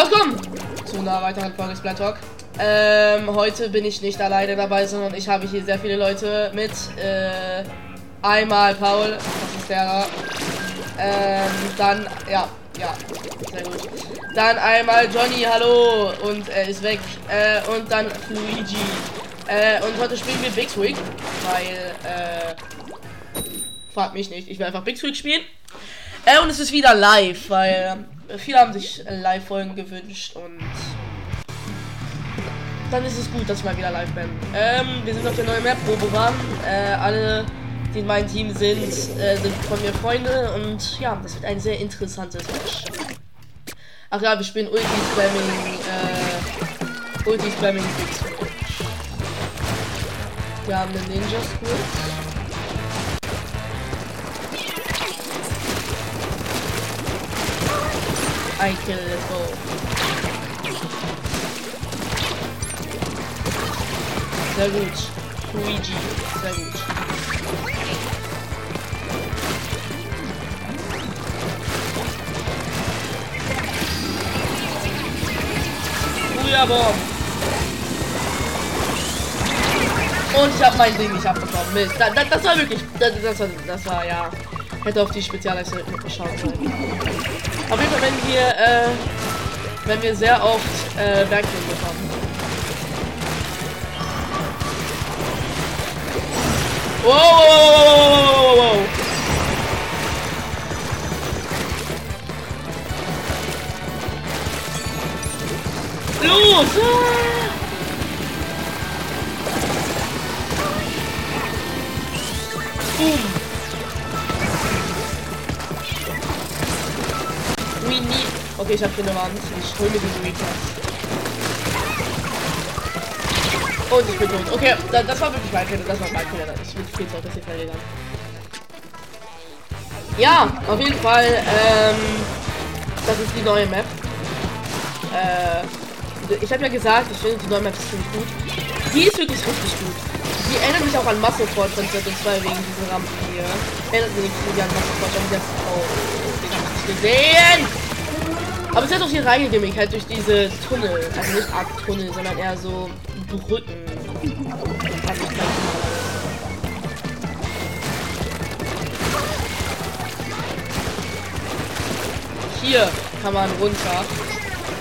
Willkommen zu einer weiteren Folge Splat Talk. Ähm, heute bin ich nicht alleine dabei, sondern ich habe hier sehr viele Leute mit. Äh, einmal Paul, das ist der. Ähm, dann, ja, ja, sehr gut. Dann einmal Johnny, hallo, und er ist weg. Äh, und dann Luigi. Äh, und heute spielen wir Big Swing, weil, äh, fragt mich nicht, ich will einfach Big Swing spielen. Äh, und es ist wieder live, weil viele haben sich Live-Folgen gewünscht und dann ist es gut, dass ich mal wieder live bin. Ähm, wir sind auf der neuen Map, Roboran. Äh, alle, die in meinem Team sind, äh, sind von mir Freunde und ja, das wird ein sehr interessantes Match. Ach ja, wir spielen Ulti Spamming, äh, Ulti Spamming Wir haben den Ninja I kill let's go. Sehr gut. Luigi, sehr gut. Bomb. Und ich habe mein Ding nicht abbekommen. Mist. Das, das, das war wirklich. Das, das, war, das war ja. Hätte auf die Spezialleistung geschaut sollen. Auf jeden Fall, wenn wir, äh, wenn wir sehr oft äh, Bergling bekommen. Wow, wow, wow, wow, wow, Los! Ah! Boom! Okay, ich hab hier eine Wand. Ich hole mir diese Recast. Und ich bin tot. Okay, das, das war wirklich mein Fehler. Das war mein Fehler. Ich bin viel zu auf das hier verlegen. Ja, auf jeden Fall. Ähm, das ist die neue Map. Äh, ich habe ja gesagt, ich finde die neue Map ziemlich gut. Die ist wirklich richtig gut. Die erinnert mich auch an Muscle Fort von Zeppelin 2 wegen dieser Rampen hier. Erinnert mich nicht an Muscle Fort, aber jetzt. Oh, den hab ich gesehen! Aber es hat auch die Reihe Gimmick halt durch diese Tunnel. Also nicht Art Tunnel, sondern eher so Brücken. Hier kann man runter.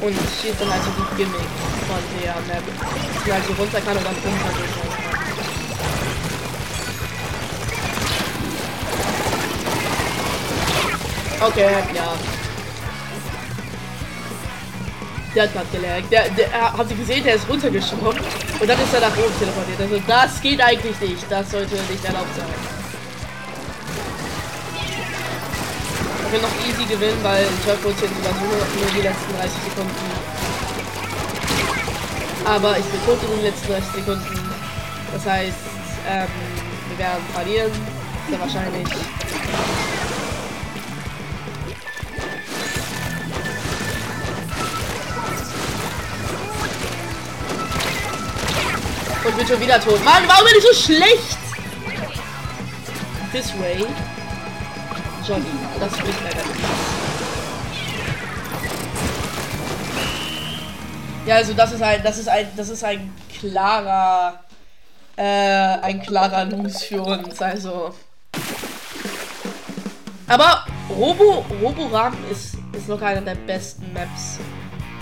Und hier ist dann halt so die Gimmick von der Map. Dass man halt so runter kann und dann runter gehen Okay, ja. Der hat gerade gelernt. Der, der, haben Sie gesehen, der ist runtergeschwommen und dann ist er nach oben teleportiert. Also das geht eigentlich nicht. Das sollte nicht erlaubt sein. Ich will noch easy gewinnen, weil Turbo sind sogar nur, nur die letzten 30 Sekunden. Aber ich bin tot in den letzten 30 Sekunden. Das heißt, ähm, wir werden verlieren. Sehr wahrscheinlich. Bin schon wieder tot. Mann, warum bin ich so schlecht? This way. Johnny, das spricht leider nicht. Ja, also das ist ein, das ist ein, das ist ein klarer, äh, ein klarer Lose für uns, also. Aber Robo, Roboram ist, ist noch einer der besten Maps,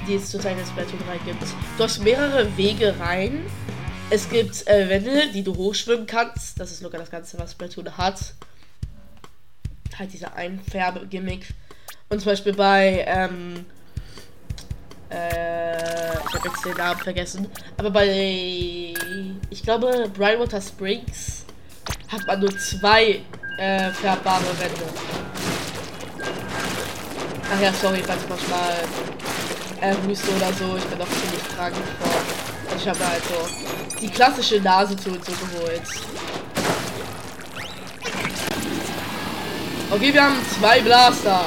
die es zurzeit in Splatoon 3 gibt. Du hast mehrere Wege rein es gibt äh, Wände, die du hochschwimmen kannst. Das ist locker das Ganze, was Splatoon hat. Halt dieser Einfärbe-Gimmick. Und zum Beispiel bei, ähm, äh, ich habe jetzt den Namen vergessen. Aber bei, ich glaube, Brightwater Springs hat man nur zwei äh, färbbare Wände. Ach ja, sorry, falls manchmal äh, Wüste oder so. Ich bin doch ziemlich krank ich habe halt so die klassische Nasetour so geholt. Okay, wir haben zwei Blaster.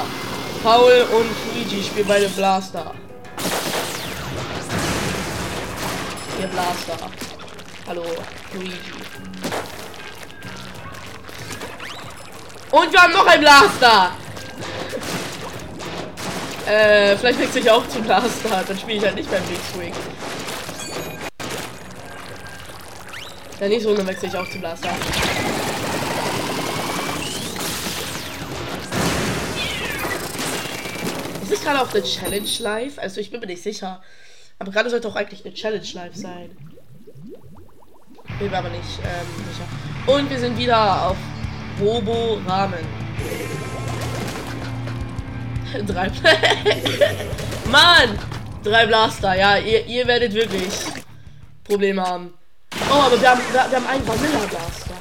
Paul und Luigi spielen beide Blaster. Hier Blaster. Hallo, Luigi. Und wir haben noch ein Blaster. Äh, vielleicht wechsle ich auch zum Blaster, dann spiele ich halt nicht beim Big Swing. Ja, nicht so, dann wechsle ich auch zum Blaster. Ist es gerade auch eine Challenge live? Also ich bin mir nicht sicher. Aber gerade sollte auch eigentlich eine Challenge live sein. Bin mir aber nicht ähm, sicher. Und wir sind wieder auf Robo Ramen. Drei. Mann! Drei Blaster, ja, ihr, ihr werdet wirklich Probleme haben. Oh, aber wir haben, wir, wir haben einen Vanilla Blaster.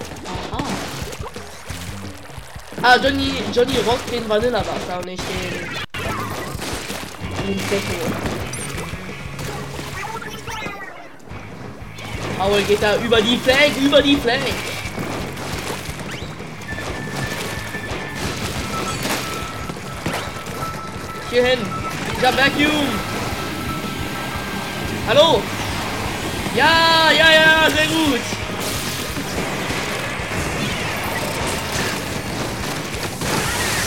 Aha. Ah, Johnny, Johnny rockt den Vanilla Blaster und nicht den. Den Deckel. Paul geht da über die Flank, über die Flank. Hier hin. Ich hab Vacuum. Hallo. Ja, ja, ja, sehr gut.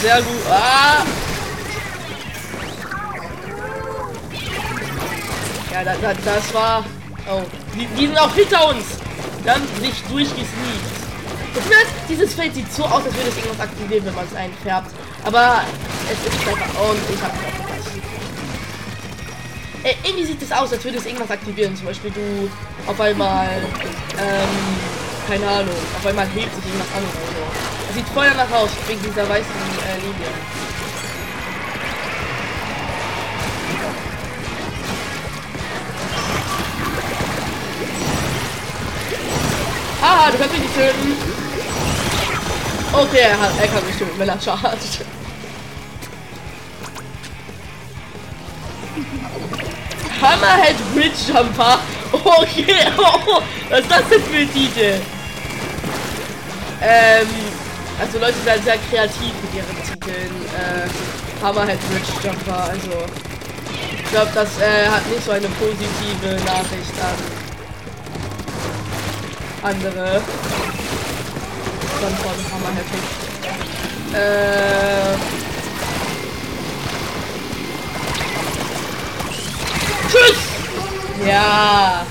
Sehr gut. Ah. Ja, da, da, das war. Oh, die, die sind auch hinter uns. Dann nicht durchgesneakt. Dieses Feld sieht so aus, als würde es irgendwas aktivieren, wenn man es einfärbt. Aber es ist einfach. Und ich habe. Äh, irgendwie sieht es aus, als würde es irgendwas aktivieren. Zum Beispiel du auf einmal. Ähm, keine Ahnung. Auf einmal hebt sich irgendwas an oder so. Es sieht voll danach aus, wegen dieser weißen äh, Linie. Ah, du kannst mich nicht töten. Okay, er, hat, er kann mich töten, wenn er chargt. Hammerhead Bridge Jumper. Okay, oh, was ist das denn für ein Titel? Ähm, also Leute sind sehr kreativ mit ihren Titeln. Äh, Hammerhead Bridge Jumper, also ich glaube, das äh, hat nicht so eine positive Nachricht an andere. Dann von Hammerhead. Äh, Tschüss! Ja.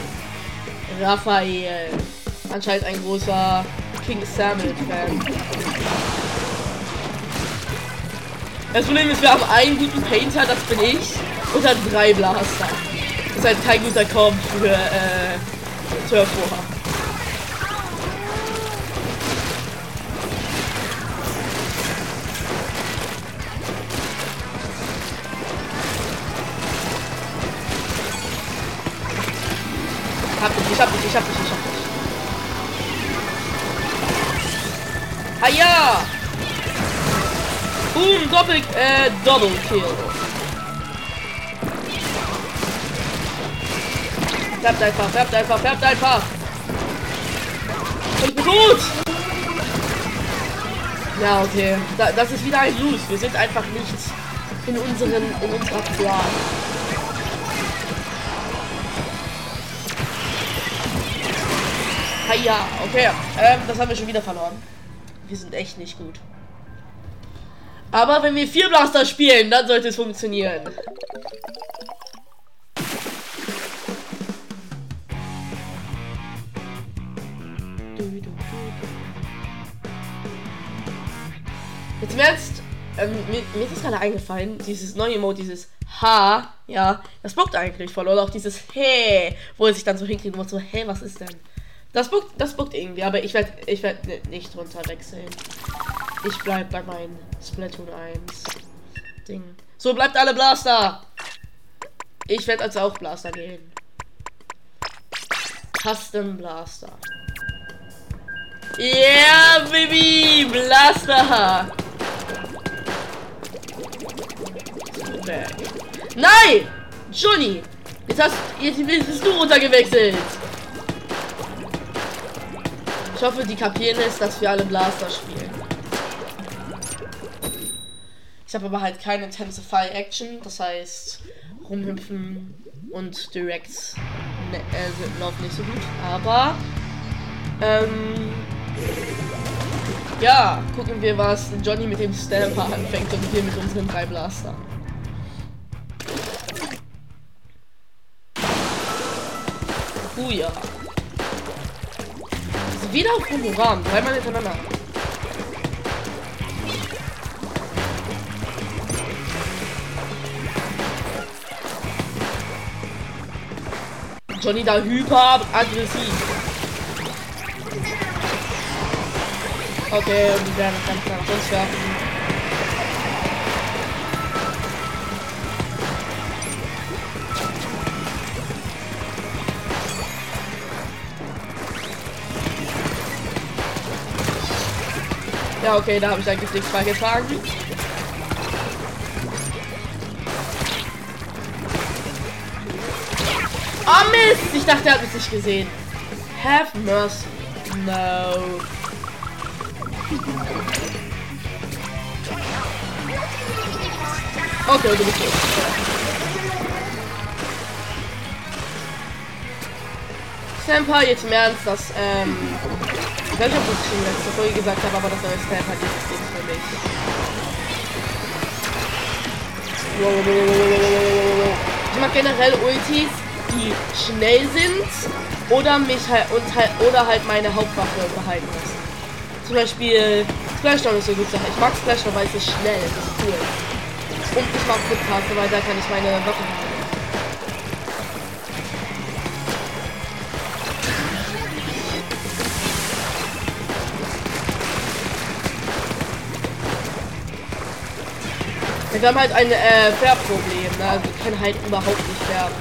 Raphael. Anscheinend ein großer King Samuel-Fan. Das Problem ist, wir haben einen guten Painter, das bin ich, und dann drei Blaster. Das ist halt kein guter Komp für äh, Turfwar. hab dich, ich hab dich, ich hab dich, ich hab dich. Ah ja! Boom, Doppel, äh, Double Kill. Färbt einfach, färbt einfach, färbt einfach. Ich bin gut! Ja, okay. Da, das ist wieder ein Lose. Wir sind einfach nicht in unseren, in unserer Plan. Ja, okay. Ähm, das haben wir schon wieder verloren. Wir sind echt nicht gut. Aber wenn wir vier Blaster spielen, dann sollte es funktionieren. Jetzt im Ernst, ähm, mir, mir, ist gerade eingefallen, dieses neue Mode, dieses H, ja, das bockt eigentlich voll. Oder auch dieses Hey, wo er sich dann so hinkriegt und so, hey, was ist denn? Das buckt, das buckt irgendwie, aber ich werde ich werd nicht runter wechseln. Ich bleib bei meinem Splatoon 1 Ding. So bleibt alle Blaster. Ich werde als auch Blaster gehen. Custom Blaster. Yeah, Baby! Blaster! Nein! Johnny! Jetzt hast jetzt bist du runtergewechselt. Ich hoffe, die kapieren es, dass wir alle Blaster spielen. Ich habe aber halt keine Intensify Action, das heißt rumhüpfen und direkt ne, äh, laufen nicht so gut. Aber ähm, ja, gucken wir, was Johnny mit dem Stamper anfängt und wir mit unseren drei Blastern. ja. Wieder auf Homoram, dreimal hintereinander. Johnny da hyper aggressiv. Okay, und die werden ganz nach uns werfen. Ja, okay, da habe ich eigentlich nichts beigetragen. Oh Mist! Ich dachte, er hat mich nicht gesehen. Have mercy. No. Okay, du bist tot. Senpai, jetzt im Ernst, das, ähm, weiß nicht, ob ich das schon letzte Folge gesagt habe, aber das neue Senpai ist nichts für mich. Ich mag generell Ultis, die schnell sind oder mich halt und halt oder halt meine Hauptwaffe behalten lassen. Zum Beispiel Splashdown ist so gut Sache. Ich mag Splashdown, weil es ist schnell, es ist cool. Und ich mag Footcaster, weil da kann ich meine Waffe behalten. Wir haben halt ein äh, Färbproblem, ne? Also wir können halt überhaupt nicht färben.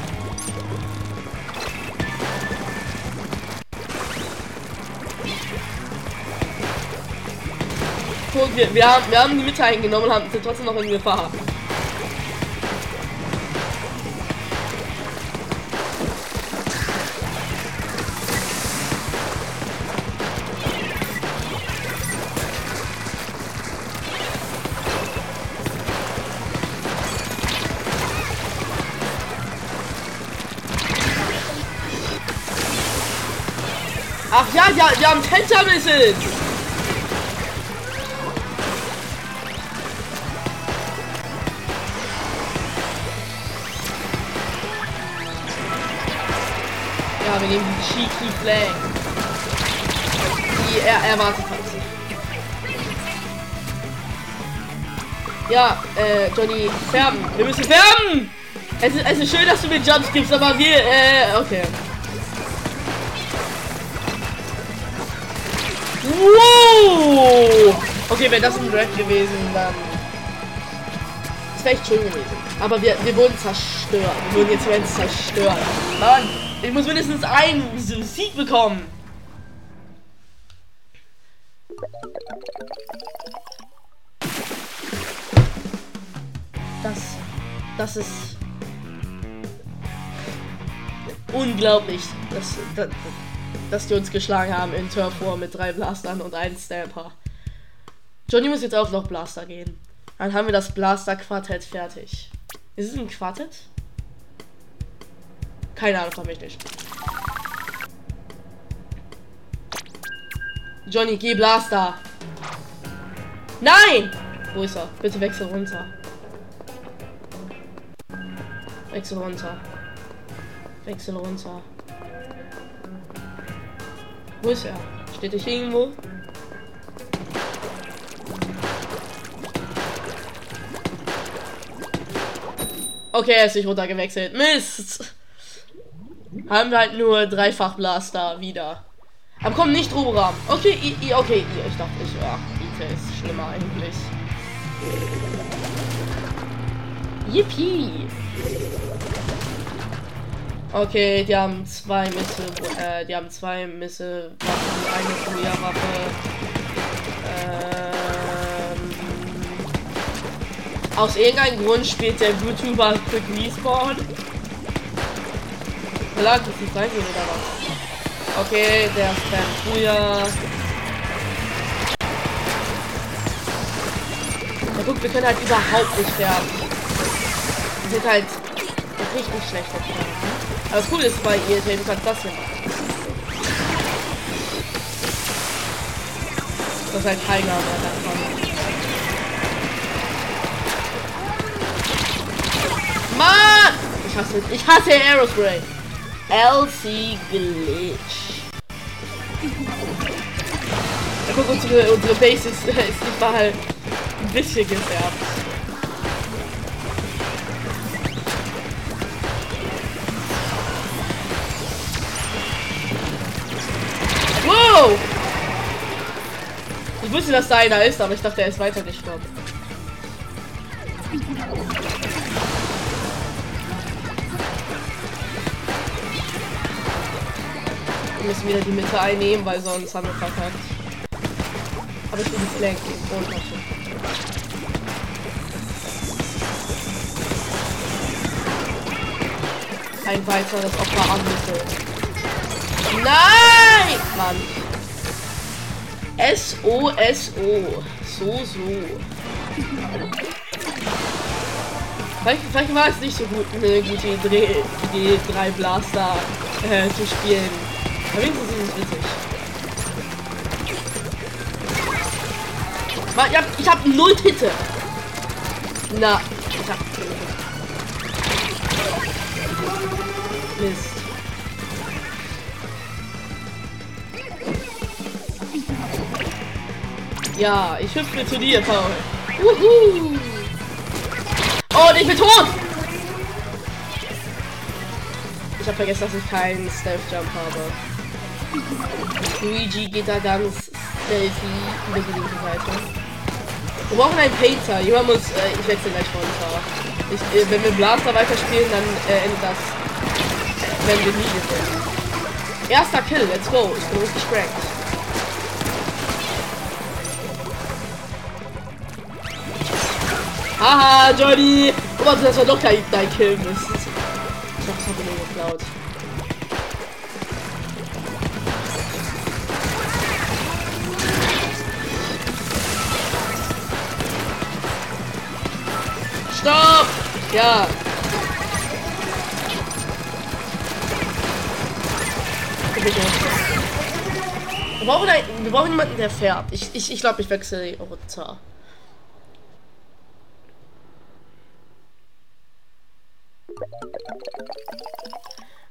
Guck, wir, wir, haben, wir haben die Mitte eingenommen und haben, sind trotzdem noch in Gefahr. Ja, wir haben Tentamissiles! Ja, wir nehmen die Cheeky Flag. Die er erwartet hat. Ja, äh, Johnny, färben. Wir müssen färben! Es ist, es ist schön, dass du mir Jumps gibst, aber wir, äh, okay. Okay, wäre das ein Drag gewesen, dann. Das wäre echt schön gewesen. Aber wir, wir wurden zerstört. Wir wurden jetzt werden zerstört. Mann, ich muss mindestens einen Sieg bekommen. Das. Das ist. Unglaublich. Das, das, dass die uns geschlagen haben in Turf War mit drei Blastern und einem Stamper. Johnny muss jetzt auch noch Blaster gehen. Dann haben wir das Blaster-Quartett fertig. Ist es ein Quartett? Keine Ahnung, von mich nicht. Johnny, geh Blaster. Nein! Wo ist er? Bitte wechsel runter. Wechsel runter. Wechsel runter. Wo ist er? Steht hier irgendwo? Okay, er ist nicht runtergewechselt. Mist! Haben wir halt nur dreifach Blaster wieder. Aber komm nicht Roboram. Okay, I, I, okay, I, ich dachte, ich, ja, Ite ist schlimmer eigentlich. Yippie! Okay, die haben zwei Misse, äh, die haben zwei Misse, eine Feuerwaffe. Ähm, aus irgendeinem Grund spielt der YouTuber Quick Respawn. Klar, das ist sein oder was? Okay, der dann früher. Na guck, wir können halt überhaupt nicht sterben. Wir sind halt richtig schlecht sterben. Aber das Coole ist bei ihr, du kannst das hier machen. Das ist halt Tiger, der davon. Mann! Ich hasse, ich hasse Aerospray. LC Glitch. Ja, guck, unsere, unsere Base ist, ist nicht mal ein bisschen gefärbt. Wow! Ich wusste, dass da einer ist, aber ich dachte, er ist weiter gestorben. Müssen wieder die Mitte einnehmen, weil sonst haben wir verkackt. Aber ich bin flank ohne Tasche. Ein weiteres Opfer am Mittel. Nein! Mann. S-O-S-O. So, so. Vielleicht, vielleicht war es nicht so gut, eine gute Idee, die drei Blaster äh, zu spielen. Wenigstens ist es witzig. Mann, ich hab, ich hab null Titte. Na, ich hab. Mist. Ja, ich hüpfe zu dir, Paul. Wuhu! Oh, ich bin tot! Ich habe vergessen, dass ich keinen Stealth Jump habe. Luigi geht da ganz stealthy über die linke Seite. Wir brauchen einen Painter. Jemand muss. Äh, ich wechsle gleich runter. Ich, äh, wenn wir Blaster weiterspielen, dann äh, endet das. Wenn wir nie gewinnen. Erster Kill, let's go. Ich bin richtig cracked. Haha, Johnny! Oh, warte, das war doch kein, dein Kill, Mist. Ich dachte, das hat mir geklaut. Stopp! Ja. Wir brauchen, einen, wir brauchen jemanden, der färbt. Ich, ich, ich glaube, ich wechsle runter.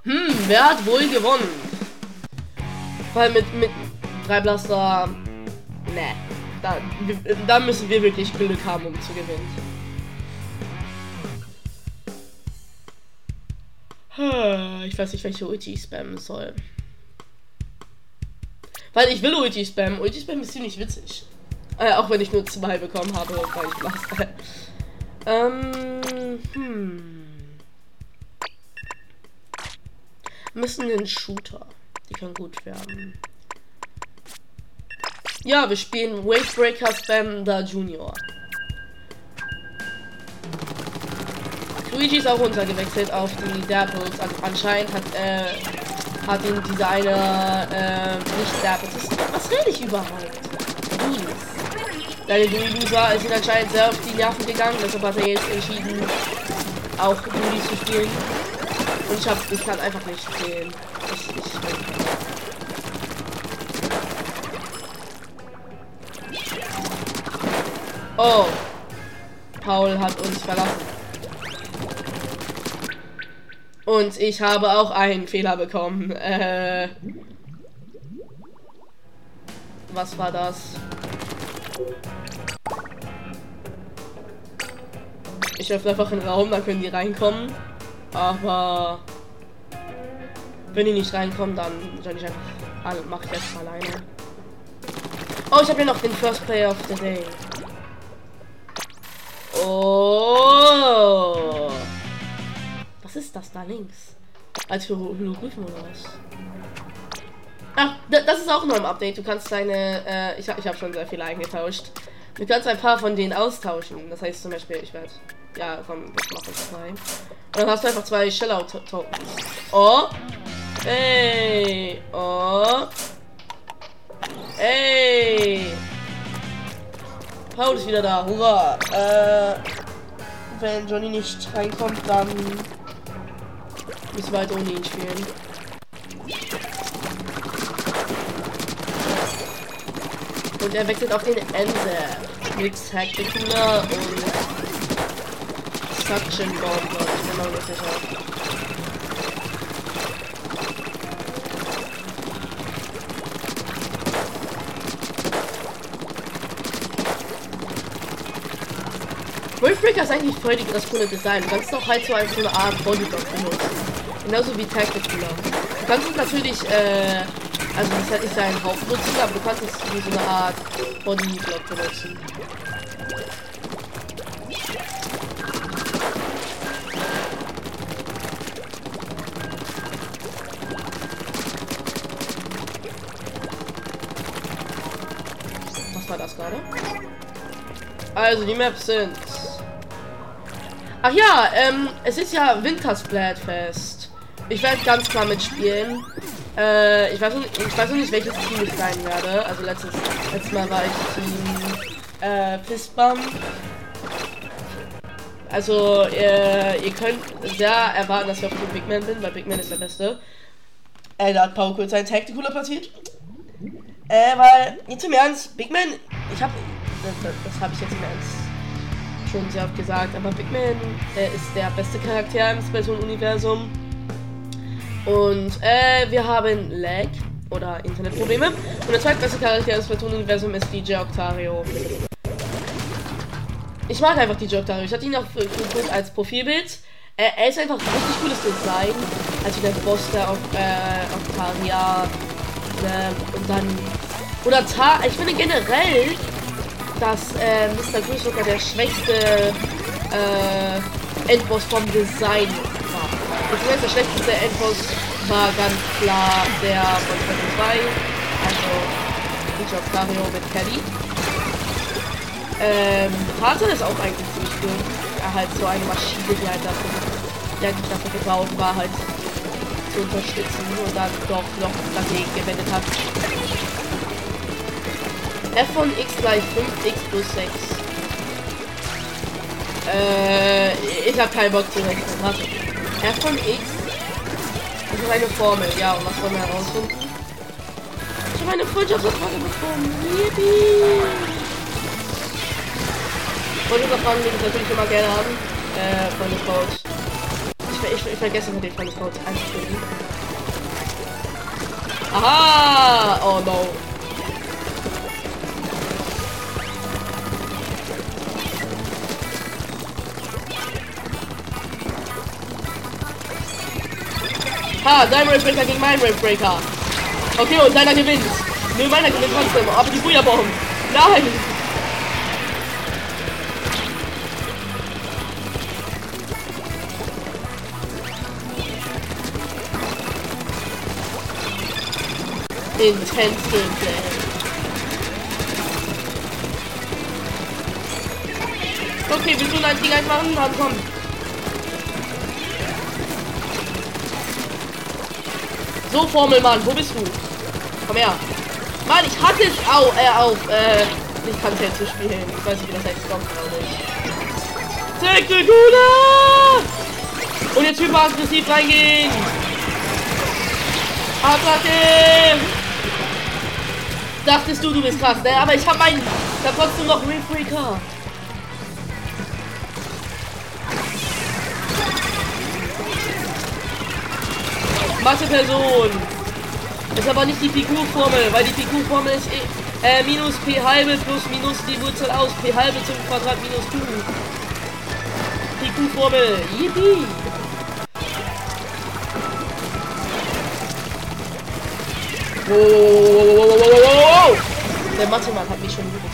Hm, wer hat wohl gewonnen? Weil mit, mit drei Blaster. Ne. Da, da müssen wir wirklich Glück haben, um zu gewinnen. Ich weiß nicht, welche Ulti ich spammen soll. Weil ich will Ulti spammen. Ulti spammen ist ziemlich witzig. Äh, auch wenn ich nur zwei bekommen habe, weil ich Blaster. ähm, hm. müssen den Shooter. Die kann gut werden. Ja, wir spielen Wavebreaker Spam da Junior. Luigi ist auch runtergewechselt auf die Dapples. Also anscheinend hat, äh, hat ihn dieser eine äh, nicht Dapples. Was rede ich überhaupt? Deine Loser ist ihn anscheinend sehr auf die Nerven gegangen, deshalb hat er jetzt entschieden, auch Luli zu spielen. Und ich hab, ich kann einfach nicht sehen. Ich, ich, oh. Paul hat uns verlassen. Und ich habe auch einen Fehler bekommen. Äh, was war das? Ich öffne einfach einen Raum, da können die reinkommen. Aber wenn die nicht reinkommen, dann soll ich einfach alle mach ich jetzt alleine. Oh, ich habe ja noch den First Player of the Day. Oh. Was ist das da links? Als Hologryphen oder was? Ach, das ist auch nur im Update. Du kannst deine, äh, ich, ich habe schon sehr viele eingetauscht. Du kannst ein paar von denen austauschen. Das heißt zum Beispiel, ich werde ja, komm, ich mache zwei. Und dann hast du einfach zwei Shellout-Tokens. Oh. Hey. Oh. Hey. Paul ist wieder da. Hurra. Äh, wenn Johnny nicht reinkommt, dann müssen wir halt ohne ihn spielen. Und er wechselt auf den Ende. Mit Spectacular und Suction Bomb, glaube genau das ich auch. Wolfbreaker ist eigentlich voll das coole Design. Du kannst doch halt so als so eine Art Bodyguard benutzen. Genauso wie Tacticular. Du kannst es natürlich, äh, also das ist halt nicht sein Hauptnutzen, aber du kannst es wie so eine Art Bodyblock benutzen. Was war das gerade? Also die Maps sind. Ach ja, ähm, es ist ja Wintersplatfest. Ich werde ganz klar mitspielen. Äh, ich weiß, nicht, ich weiß noch nicht, welches Team ich sein werde. Also letztes, letztes Mal war ich Team äh, Fistbump. Also, ihr, ihr könnt sehr erwarten, dass ich auf Team Big Man bin, weil Big Man ist der Beste. Äh, da hat Paul kurz ein Tacticular passiert. Äh, weil, jetzt im Ernst, Big Man, ich hab, das, das, das habe ich jetzt im Ernst schon sehr oft gesagt, aber Big Man äh, ist der beste Charakter im Splatoon-Universum. Und äh, wir haben Lag oder Internetprobleme. Und der zweitbeste Charakter im Splatoon-Universum ist DJ Octario. Ich mag einfach DJ Octario. Ich hatte ihn auch für, für, als Profilbild. Er, er, ist einfach ein richtig cooles Design. Also der Boss der auf, äh, Octaria. Ne, und dann. Oder Ta. Ich finde generell, dass äh, Mr. Goose sogar der schwächste äh, Endboss vom Design war. Ich weiß, der schlechteste Endboss war ganz klar der von Tekken 2. Also DJ Octario mit Kelly. Ähm, Tarzan ist auch eigentlich ziemlich cool. Er halt so eine Maschine, die halt dafür, die eigentlich dafür gebaut war, halt zu unterstützen und dann doch noch dagegen gewendet hat. f von x gleich 5x plus 6. Äh, ich habe keinen Bock zu rechnen. Warte. F von x das ist eine Formel, ja, und was wollen wir herausfinden? Ich habe eine Freundschaftsanfrage bekommen. Yippie! Freundesabfragen nehme ich natürlich immer gerne an. Äh, Freundescode. Ich, ich, ich vergesse immer den Freundescode einzufügen. Aha! Oh no. Ha, dein Wavebreaker gegen meinen Wavebreaker. Okay, und deiner gewinnt. Nö, meiner gewinnt trotzdem. Aber die Booyah-Bomb. Nein! Intense Gameplay. Okay, willst du dein Ding einfach machen? Dann komm. So, Formelmann, wo bist du? Komm her. Mann, ich hatte es au, äh, auf, äh, ich kann es jetzt zu spielen. Ich weiß nicht, wie das kommt, glaube ich. Technikula! Und jetzt hyperaggressiv reingehen! Attacke! Dachtest du, du bist krass, ne? Aber ich habe meinen. Ich hab trotzdem noch Windbreaker. Mathe-Person. Ist aber nicht die Figurformel, weil die Figurformel ist eh, äh, minus p halbe plus minus die Wurzel aus p halbe zum Quadrat minus q. Figurformel. Yippie. Wow. Der Mathe-Mann hat mich schon getötet.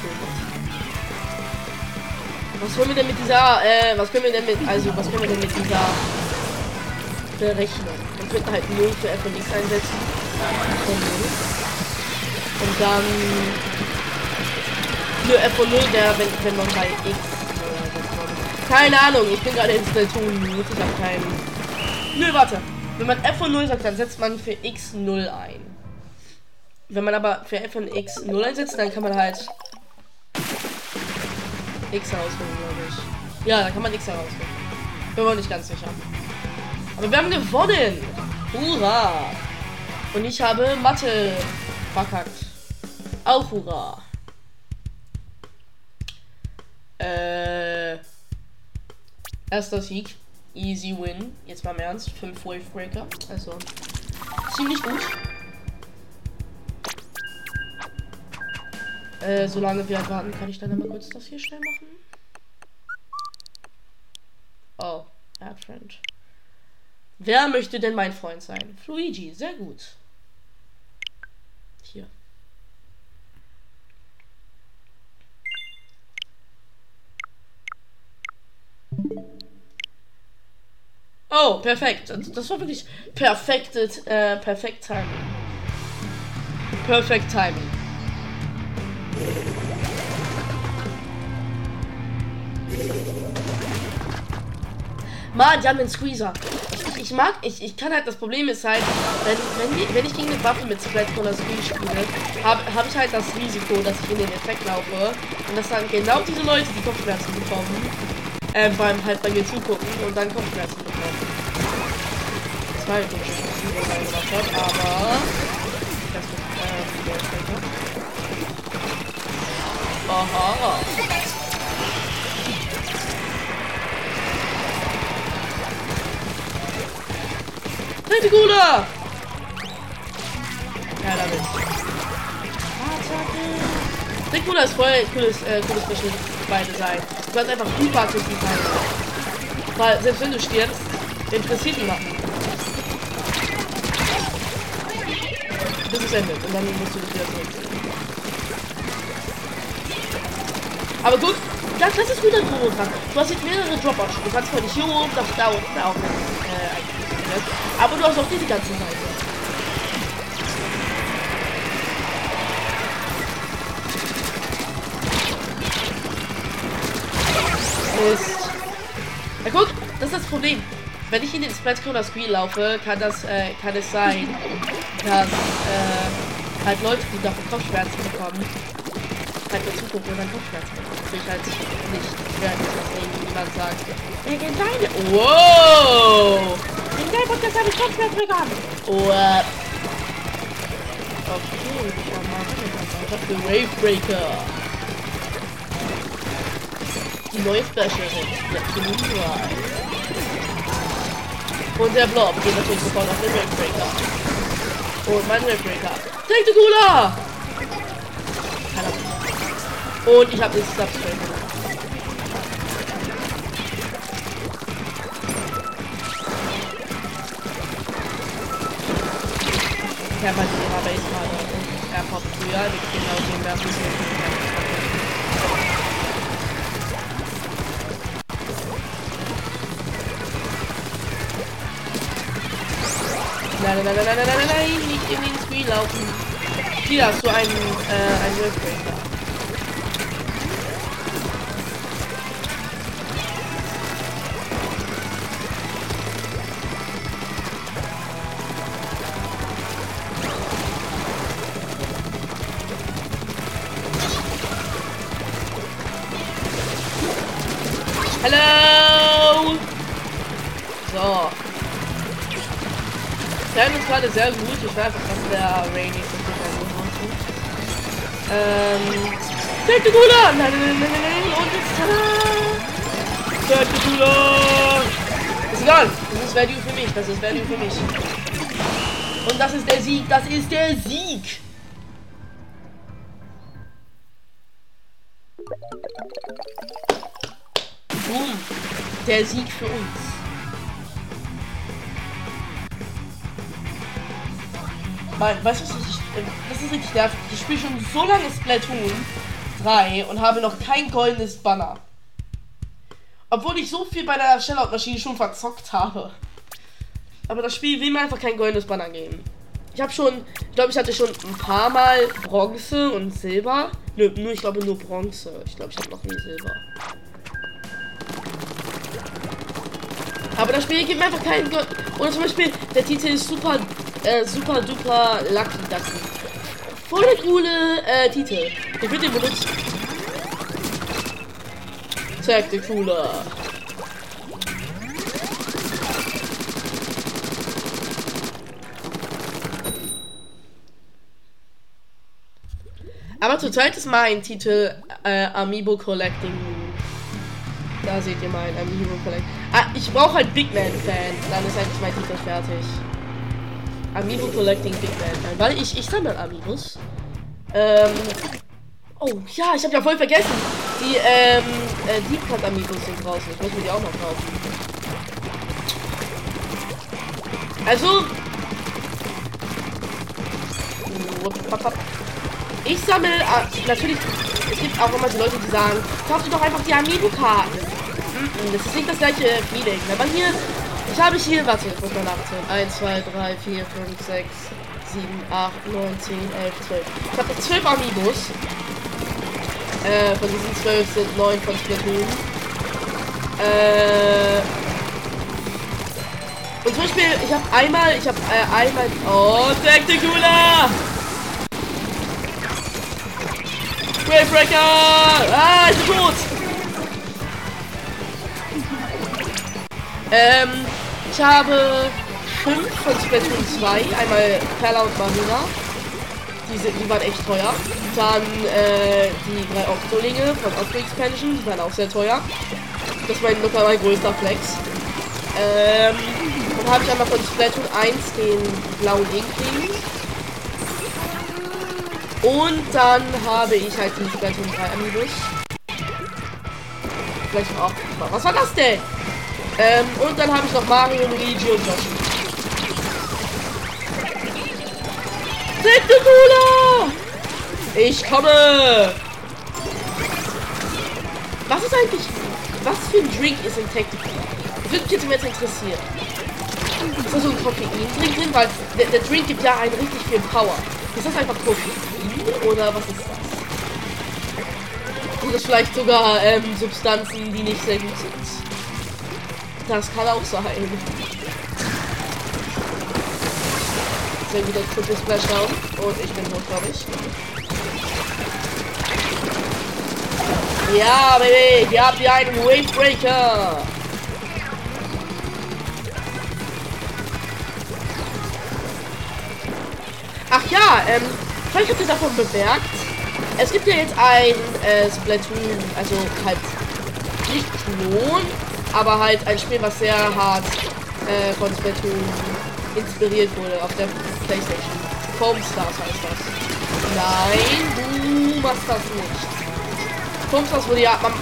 Was wollen wir denn mit dieser, äh, was können wir denn mit, also, was können wir denn mit dieser Berechnung? Wir könnten halt 0 für f und x einsetzen. Und dann, nur f und 0, der, wenn, wenn man bei x, keine Ahnung, ich bin gerade in Splatoon, ich habe keinen, nö, warte. Wenn man f und 0 sagt, dann setzt man für x 0 ein. Wenn man aber für f und x 0 einsetzt, dann kann man halt x herausfinden, glaube ich. Ja, da kann man x herausfinden. Bin mir nicht ganz sicher. Aber wir haben gewonnen! Hurra! Und ich habe Mathe verkackt. Auch hurra! Äh. Erster Sieg. Easy win. Jetzt mal im Ernst. 5 Wave Breaker. Also ziemlich gut. Äh, solange wir warten, kann ich dann mal kurz das hier schnell machen. Oh, Friend. Wer möchte denn mein Freund sein? Luigi, sehr gut. Hier. Oh, perfekt. Das war wirklich perfektes, äh, perfekt Timing. Perfect Timing. Mann, die haben den Squeezer. Ich, ich, mag, ich, ich kann halt, das Problem ist halt, wenn, wenn, die, wenn ich gegen eine Waffe mit Splat oder Squeeze spiele, habe hab ich halt das Risiko, dass ich in den Effekt laufe und dass dann genau diese Leute die Kopfschmerzen bekommen, äh, beim halt bei mir zugucken und dann Kopfschmerzen bekommen. Das war halt nicht, was ich gemacht habe, aber das wird, ähm, Aha. Reticula! Ja, damit. Reticula ist voll cooles, äh, cooles Special beide sein. Du kannst einfach super aggressiv sein. Weil, selbst wenn du stirbst, interessiert niemanden. Bis es endet und dann musst du dich wieder zurück. Aber guck, das, das ist guter Turbo dran. Du hast jetzt mehrere Dropouts. Du kannst von hier oben nach da unten auch äh, Aber du hast auch diese ganze Seite. Mist. Ja, guck, das ist das Problem. Wenn ich in den Splash Screen laufe, kann das, äh, kann es sein, dass äh, halt Leute, die davon Kopfschmerzen bekommen, halt mir zugucken und dann Kopfschmerzen bekommen. Das ich halt nicht werden, dass irgendjemand sagt, wer kennt deine? Wow! Den Geil-Podcast habe ich komplett vegan. Uah. Oh. Okay, ich schau mal. Das ist der Wavebreaker. Die neue Special-Hit. Und der Blob geht natürlich sofort auf den Wavebreaker. Und mein Wavebreaker. Take the Cooler! Und ich habe den Substrate. bisher bei dem habe ich mal im Airport früher, die genau den werfen sie Nein, nein, nein, nein, nein, nein, nein, nicht in den Spiel laufen. Hier hast du einen, äh, einen Wildbreaker. The Gula! Und jetzt tada! The Gula! Ist egal. Das ist Value für mich. Das ist Value für mich. Und das ist der Sieg. Das ist der Sieg. Boom. Der Sieg für uns. Mein, weißt du, das ist richtig nervig. Ich spiele schon so lange Splatoon 3 und habe noch kein goldenes Banner. Obwohl ich so viel bei der Shellout-Maschine schon verzockt habe. Aber das Spiel will mir einfach kein goldenes Banner geben. Ich habe schon, ich glaube, ich hatte schon ein paar Mal Bronze und Silber. Nö, nur, ich glaube nur Bronze. Ich glaube, ich habe noch nie Silber. Aber das Spiel gibt mir einfach keinen Gott. Oder zum Beispiel, der Titel ist super, äh, super duper Lucky Ducky. Voll der coole äh, Titel. Ich würde den benutzen. Tacticular. Aber zurzeit ist mein Titel äh, Amiibo Collecting da seht ihr meinen Amiibo Collect. Ah, ich brauche halt Big Man Fan. Dann ist endlich mein Titel fertig. Amiibo Collecting Big Man ein, weil ich, ich sammle Amiibos. Ähm, oh ja, ich habe ja voll vergessen. Die ähm, äh, Deep Cut Amiibos sind draußen. Ich muss mir die auch noch kaufen. Also. Ich sammle äh, natürlich. Es gibt auch immer die Leute, die sagen, kauf dir doch einfach die Amiibo-Karten. Mhm, das ist nicht das gleiche Feeling. Wenn man hier ich habe hier, warte, ich muss mal nachzählen. 1, 2, 3, 4, 5, 6, 7, 8, 9, 10, 11, 12. Ich habe 12 Amiibos. Äh, von diesen 12 sind 9 von Splatoon. Äh. Und zum Beispiel, ich habe einmal, ich habe äh, einmal. Oh, Tacticula! Breaker! Ah, ich bin tot! Ähm, ich habe 5 von Splatoon 2, einmal Perla und Marina. Die, sind, die waren echt teuer. Dann äh, die drei Octolinge von Octo Expansion, die waren auch sehr teuer. Das war locker mein größter Flex. Ähm, dann habe ich einmal von Splatoon 1 den blauen Inkling. Und dann habe ich halt den Splatoon 3 Amiibus. Vielleicht auch. Was war das denn? Ähm, und dann habe ich noch Mario, Luigi und Yoshi. Tentacula! Ich komme! Was ist eigentlich... Was für ein Drink ist in Tactical? Würde mich jetzt interessieren. Ist da so ein Koffein-Drink drin? Weil der, der, Drink gibt ja einen richtig viel Power. Ist das einfach Koffein? Oder was ist das? Sind das vielleicht sogar ähm, Substanzen, die nicht sehr gut sind? Das kann auch sein. Sehr guter Triple Splashdown. Und ich bin tot, glaube ich. Ja, Baby, hier habt ihr einen Wave Breaker. Ach ja, ähm, vielleicht habt ihr davon bemerkt. Es gibt ja jetzt ein äh, Splatoon, also halt nicht Klon, aber halt ein Spiel, was sehr hart äh, von Splatoon inspiriert wurde auf der Playstation. Foam Stars heißt das. Nein, du machst das nicht. Foam Stars wurde ja, man,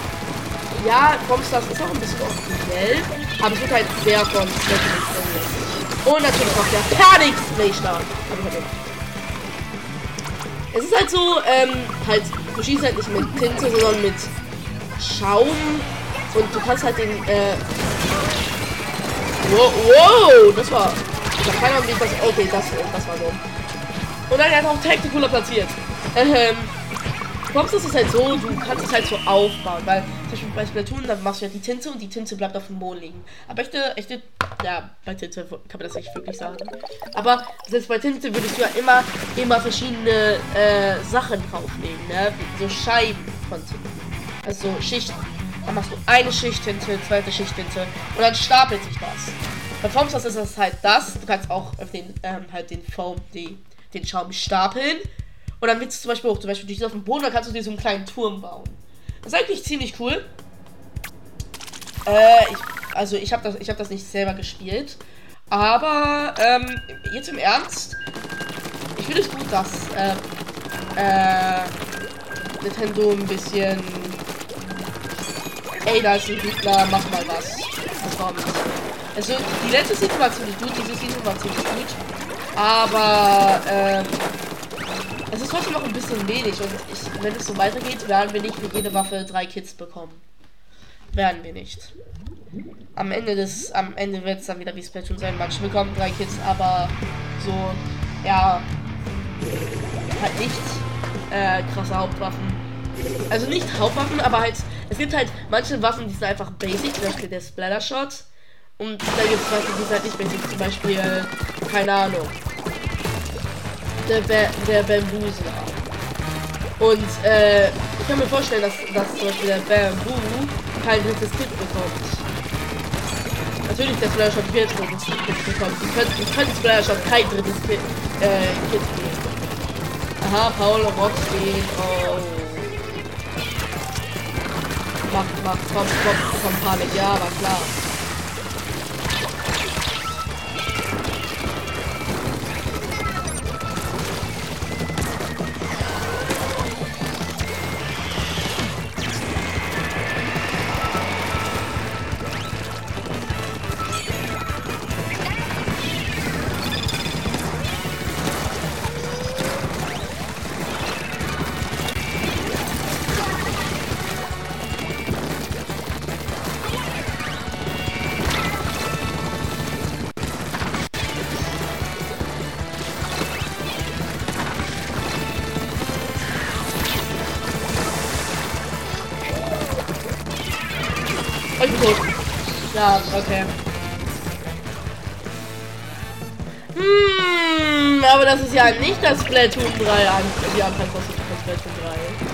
ja, Foam Stars ist auch ein bisschen originell, aber es wird halt sehr von Splatoon inspiriert. Und natürlich noch der Panik Splash Es ist halt so, ähm, halt, du schießt halt nicht mit Tinte, sondern mit Schaum und du kannst halt den, äh. Wow, wow das war. Ich hab keine Ahnung, wie ich das. Okay, das, das war so. Und dann hat auch Tactical platziert. Ähm. Das ist halt so, du kannst es halt so aufbauen, weil zum Beispiel bei Splatoon, dann machst du ja die Tinte und die Tinte bleibt auf dem Boden liegen. Aber echte, echte, ja, bei Tinte kann man das nicht wirklich sagen. Aber selbst bei Tinte würdest du ja immer, immer verschiedene äh, Sachen drauflegen, ne? So Scheiben von Tinte. Also Schichten. Dann machst du eine Schicht Tinte, zweite Schicht Tinte und dann stapelt sich das. Bei Foamstars ist das halt das. Du kannst auch auf den, ähm, halt den Foam, die, den Schaum stapeln. Und dann willst du zum Beispiel hoch, zum Beispiel durch auf dem Boden, dann kannst du dir so einen kleinen Turm bauen. Das ist eigentlich ziemlich cool. Äh, ich, also ich habe das, habe das nicht selber gespielt. Aber, ähm, jetzt im Ernst, ich finde es gut, dass, äh, äh, Nintendo ein bisschen ey, da ist ein Gegner, mach mal was. Das war nicht. Also, die letzte Season war ziemlich gut, diese Season war ziemlich gut. Aber, ähm, es ist trotzdem noch ein bisschen wenig und ich, wenn es so weitergeht, werden wir nicht für jede Waffe drei Kits bekommen. Werden wir nicht. Am Ende des, am Ende wird es dann wieder wie Splatoon sein. Manche bekommen drei Kits, aber so, ja, halt nicht äh, krasse Hauptwaffen. Also nicht Hauptwaffen, aber halt es gibt halt manche Waffen, die sind einfach basic, zum Beispiel der Splatter Shot. Und da gibt es Waffen, die sind halt nicht basic, zum Beispiel, keine Ahnung, der, ba der Bambusler. Und äh, ich kann mir vorstellen, dass, dass zum Beispiel der Bamboo kein drittes Kit bekommt. Natürlich, der Splatter Shot wird drittes Kit bekommen. Ich könnte, ich könnte Splatter kein drittes Kit, äh, geben. Aha, Paul Rock steht auf. Mach, mach, komm, komm, komm, Panik. Ja, war klar. Ja, okay. Hm, aber das ist ja nicht das Splatoon 3 an. Die Anfangskostet von Splatoon 3.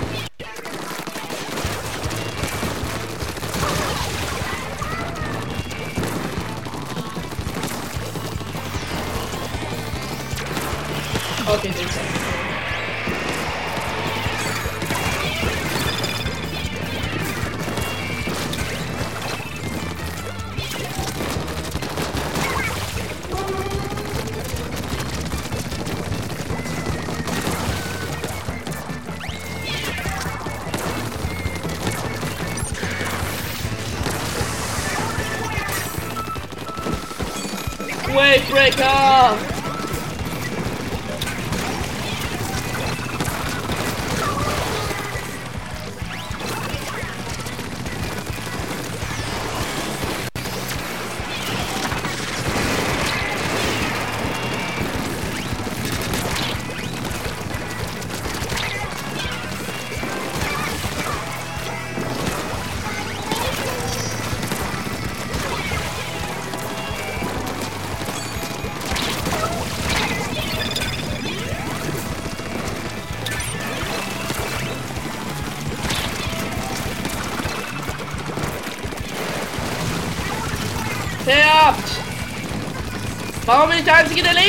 Okay, den Warum bin ich der Einzige, der lebt?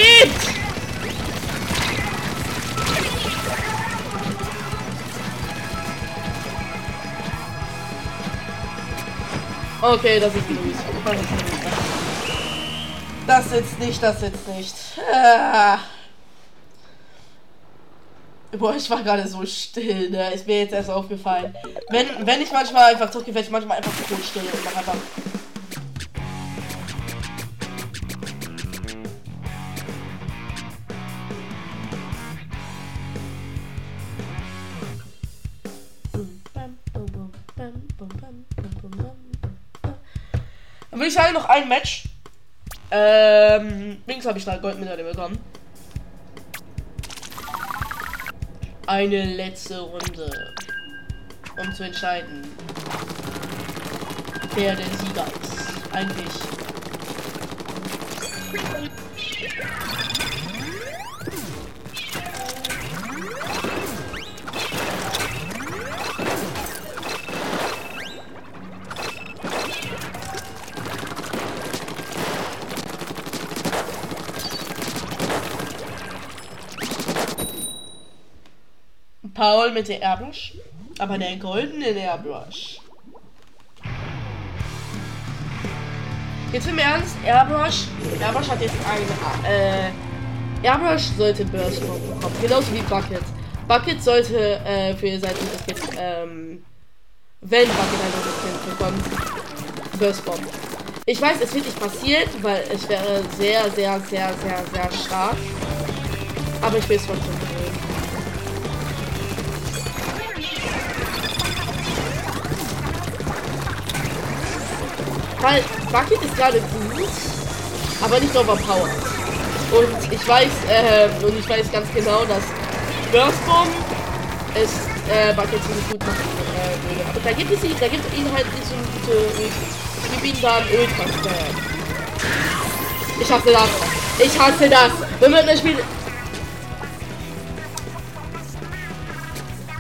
Okay, das ist Luis. Das sitzt nicht, das sitzt nicht. Ah. Boah, ich war gerade so still, ne? Ist mir jetzt erst aufgefallen. Wenn, wenn ich manchmal einfach ich manchmal einfach so still und mache einfach Sagen, noch ein Match. Ähm, links habe ich da Goldmedaille bekommen. Eine letzte Runde. Um zu entscheiden, wer der Sieger ist. Eigentlich. Paul mit der Airbrush, aber der goldene Airbrush. Jetzt im Ernst, Airbrush, Airbrush hat jetzt ein, äh, Airbrush sollte Burst Bomb bekommen, genauso wie Bucket. Bucket sollte, äh, für sein Ticket, ähm, wenn Bucket ein Ticket bekommt, Burst Bomb. Ich weiß, es wird nicht passiert, weil es wäre sehr, sehr, sehr, sehr, sehr stark. Aber ich will es trotzdem Weil Bucket ist gerade gut, aber nicht overpowered. Und ich weiß, äh, und ich weiß ganz genau, dass Burst Bomb es äh, Bucket ziemlich gut machen äh, würde. Da gibt es ihn, da gibt es ihn halt nicht so gute Ich gebe ihm dann Ultra Ich hasse das. Ich hasse das. Wenn man das Spiel.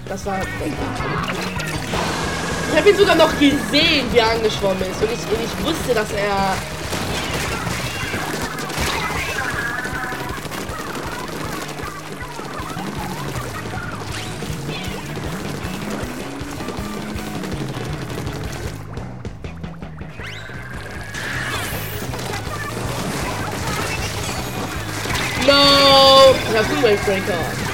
Das war. Ich habe ihn sogar noch gesehen, wie er angeschwommen ist. Und ich, und ich wusste, dass er... No! Ich habe einen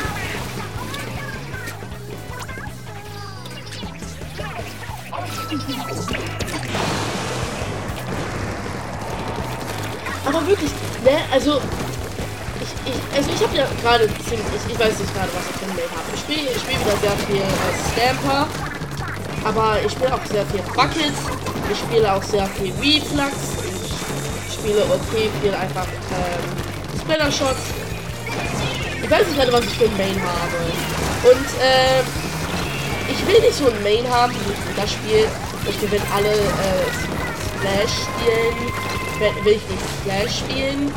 gerade ziemlich, ich, weiß nicht gerade, was ich für ein Mail habe. Ich spiele spiel wieder sehr viel als Stamper, aber ich spiele auch sehr viel Buckets, ich spiele auch sehr viel Reflux, ich spiele okay viel einfach ähm, Splatter Shots. Ich weiß nicht gerade, was ich für ein Main habe. Und äh, ich will nicht so ein Main haben, wie das Spiel. Ich gewinne alle äh, Splash spielen. Will ich nicht Splash spielen.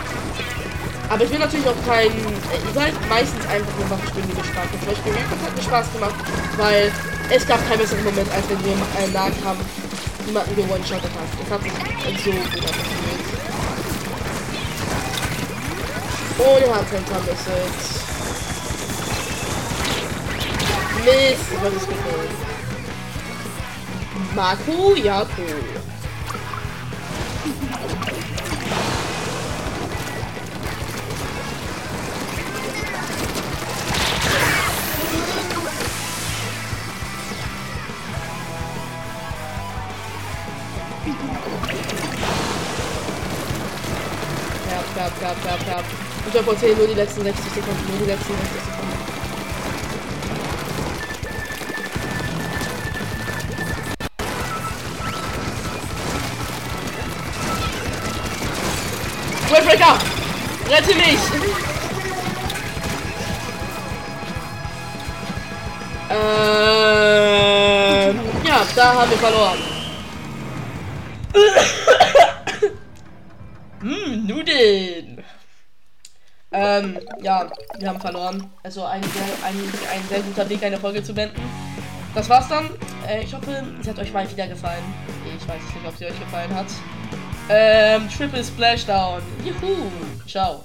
Aber ich will natürlich auch kein. Ihr seid meistens einfach nur die mir Spaß Zum Beispiel Reaper hat mir Spaß gemacht, weil es gab keinen besseren Moment, als wenn du im äh, Nahkampf jemanden gewone-shottet hast. Das hat sich so gut angefühlt. Oh, der hat Center Message. Mist, was ist gekillt? Marco Jaco. Glaube, erzählen nur die letzten 60 Sekunden, nur die letzten 60 Sekunden. Wavebreaker! Rette mich! Ähm, ja, da haben wir verloren. hm, Nudeln. Ähm, ja, wir haben verloren. Also ein sehr, ein, ein sehr guter Weg, eine Folge zu beenden. Das war's dann. Äh, ich hoffe, es hat euch mal wieder gefallen. Ich weiß nicht, ob sie euch gefallen hat. Ähm, Triple Splashdown. Juhu. Ciao.